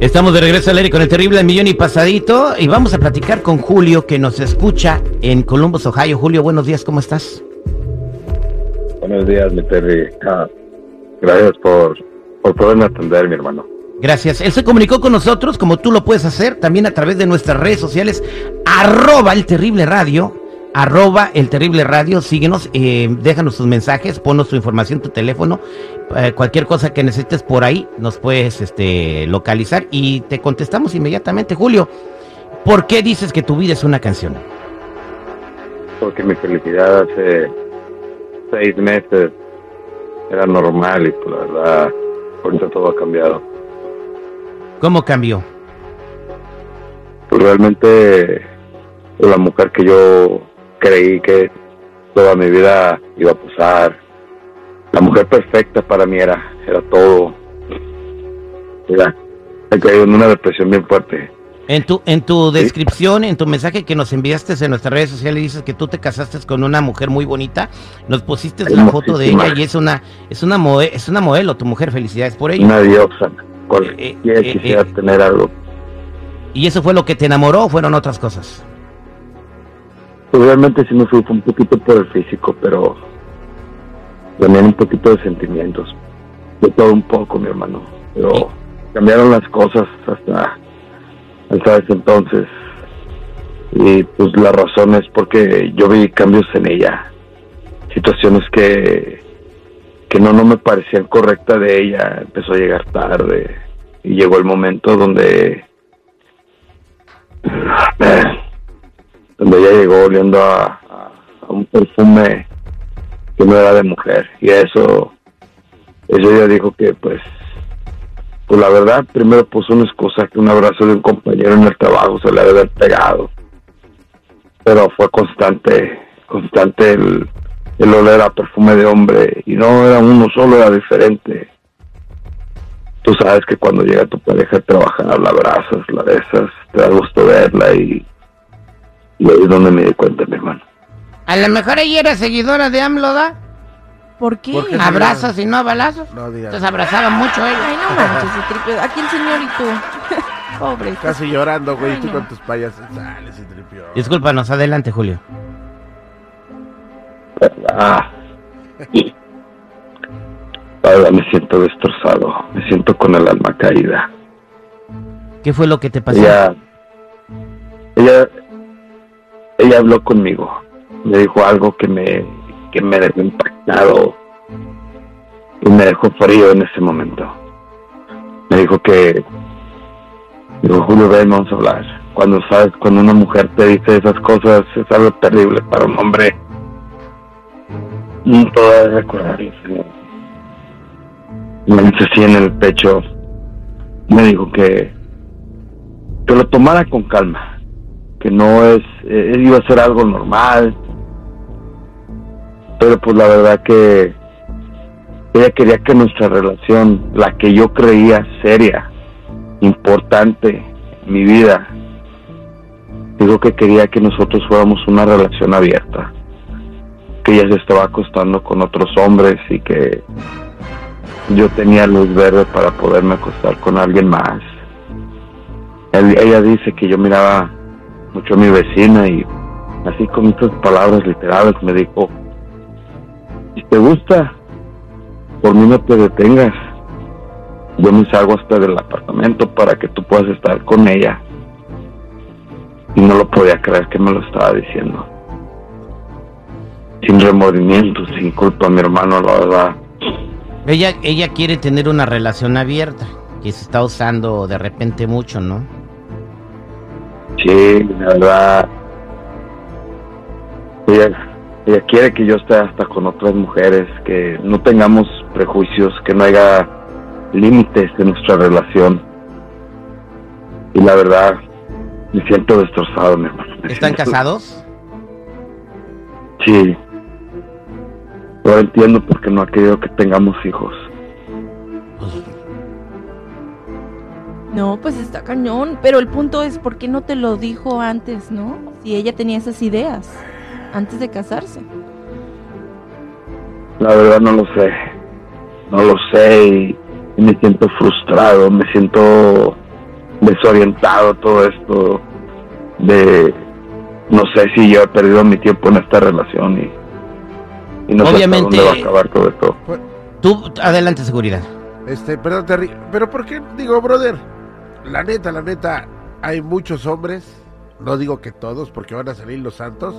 Estamos de regreso al aire con el terrible millón y pasadito y vamos a platicar con Julio que nos escucha en Columbus, Ohio. Julio, buenos días, ¿cómo estás? Buenos días, mi Terry. Ah, gracias por, por poderme atender, mi hermano. Gracias. Él se comunicó con nosotros, como tú lo puedes hacer, también a través de nuestras redes sociales, arroba el terrible radio, arroba el terrible radio, síguenos, eh, déjanos tus mensajes, ponnos tu información, tu teléfono, eh, cualquier cosa que necesites por ahí, nos puedes este, localizar y te contestamos inmediatamente. Julio, ¿por qué dices que tu vida es una canción? Porque mi felicidad hace seis meses era normal y pues la verdad, ahorita todo ha cambiado. ¿Cómo cambió? Pues realmente la mujer que yo creí que toda mi vida iba a pasar, la mujer perfecta para mí era, era todo. Mira, he caído en una depresión bien fuerte. En tu, en tu descripción, en tu mensaje que nos enviaste en nuestras redes sociales, dices que tú te casaste con una mujer muy bonita. Nos pusiste la foto de ella y es una, es una, es una modelo, tu mujer. Felicidades por ello. Una diosa. Eh, eh, eh, quisiera tener algo. ¿Y eso fue lo que te enamoró o fueron otras cosas? Pues realmente sí me fui un poquito por el físico, pero también un poquito de sentimientos. De todo un poco, mi hermano. Pero cambiaron las cosas hasta, hasta ese entonces. Y pues la razón es porque yo vi cambios en ella. Situaciones que que no, no me parecían correctas de ella, empezó a llegar tarde y llegó el momento donde ella llegó oliendo a, un perfume que no era de mujer. Y eso eso ella dijo que pues pues la verdad primero puso una excusa que un abrazo de un compañero en el trabajo se le debe haber pegado. Pero fue constante constante el el olor a perfume de hombre. Y no era uno solo, era diferente. Tú sabes que cuando llega tu pareja a trabajar, la abrazas, la besas, te da gusto verla y, y ahí es donde me di cuenta, mi hermano. A lo mejor ella era seguidora de AMLO, ¿da? ¿Por qué? ¿Abrazas y no a balazos? No. Entonces abrazaba mucho ella. Ay, no manches, Aquí el señor y tú. Pobre. Casi llorando, güey, tú con tus payas. Dale, se Discúlpanos, adelante, Julio. Ah. me siento destrozado, me siento con el alma caída. ¿Qué fue lo que te pasó? Ella, ella, ella habló conmigo, me dijo algo que me, que me dejó impactado y me dejó frío en ese momento. Me dijo que, dijo Julio, ven, vamos a hablar. Cuando sabes, cuando una mujer te dice esas cosas, es algo terrible para un hombre no puedo recordarlo. Me hizo así en el pecho. Me dijo que, que lo tomara con calma, que no es, eh, iba a ser algo normal. Pero pues la verdad que ella quería que nuestra relación, la que yo creía seria, importante en mi vida, dijo que quería que nosotros fuéramos una relación abierta que ella se estaba acostando con otros hombres y que yo tenía luz verde para poderme acostar con alguien más. ella dice que yo miraba mucho a mi vecina y así con estas palabras literales me dijo, si te gusta, por mí no te detengas. Yo me salgo hasta del apartamento para que tú puedas estar con ella. Y no lo podía creer que me lo estaba diciendo sin remordimiento, sin culpa, mi hermano, la verdad. Ella, ella quiere tener una relación abierta, que se está usando de repente mucho, ¿no? Sí, la verdad. Ella, ella quiere que yo esté hasta con otras mujeres, que no tengamos prejuicios, que no haya límites en nuestra relación. Y la verdad, me siento destrozado, mi hermano. ¿Están casados? Sí. Ahora entiendo por qué no ha querido que tengamos hijos. No, pues está cañón. Pero el punto es, ¿por qué no te lo dijo antes, no? Si ella tenía esas ideas antes de casarse. La verdad no lo sé. No lo sé y, y me siento frustrado, me siento desorientado todo esto de no sé si yo he perdido mi tiempo en esta relación y, y no Obviamente- sé hasta dónde va a acabar todo esto. tú, adelante, seguridad. Este, perdón, Terry, pero ¿por qué? Digo, brother, la neta, la neta, hay muchos hombres, no digo que todos, porque van a salir los santos.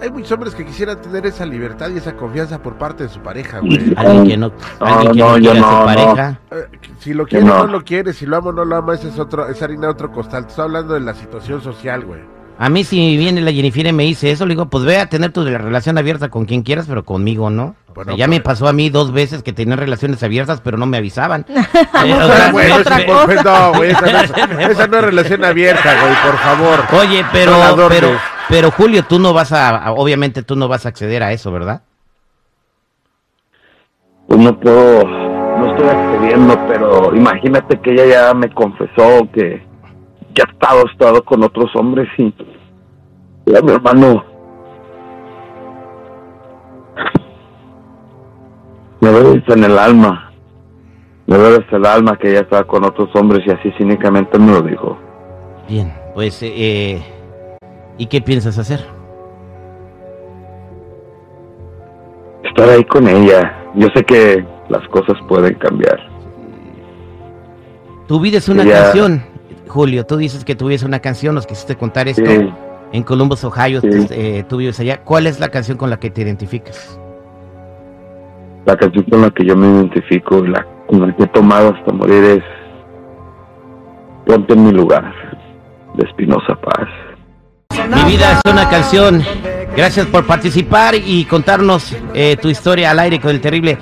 Hay muchos hombres que quisieran tener esa libertad y esa confianza por parte de su pareja, güey. Alguien que no, alguien que no, no, yo quiera a su pareja. Eh, Si lo quiere, No. no lo quiere, si lo amo, no lo ama, ese es otro, es harina de otro costal. Te estoy hablando de la situación social, güey. A mí si viene la Jennifer y me dice eso, le digo, pues ve a tener tu relación abierta con quien quieras, pero conmigo no. Bueno, sea, ya pero- me pasó a mí dos veces que tenían relaciones abiertas, pero no me avisaban. Eh, pues, esa no, es, relación abierta, güey, por favor. Oye, pero, No pero, pero Julio, tú no vas a, a- obviamente tú no vas a acceder a eso, ¿verdad? Pues no puedo, no estoy accediendo, pero imagínate que ella ya me confesó que ya ha estado, estado con otros hombres y ya mi hermano en el alma, me duele el alma que ella estaba con otros hombres y así cínicamente me lo dijo. Bien, pues, eh, eh, ¿y qué piensas hacer? Estar ahí con ella, yo sé que las cosas pueden cambiar. Tu vida es una canción, Julio. Tú dices que tu vida es una canción, nos quisiste contar esto Sí. en Columbus, Ohio. Sí. eh, tú vives allá. ¿Cuál es la canción con la que te identificas? La canción con la que yo me identifico y la con la que he tomado hasta morir es Ponte en mi lugar, de Espinosa Paz. Mi vida es una canción. Gracias por participar y contarnos eh, tu historia al aire con el terrible.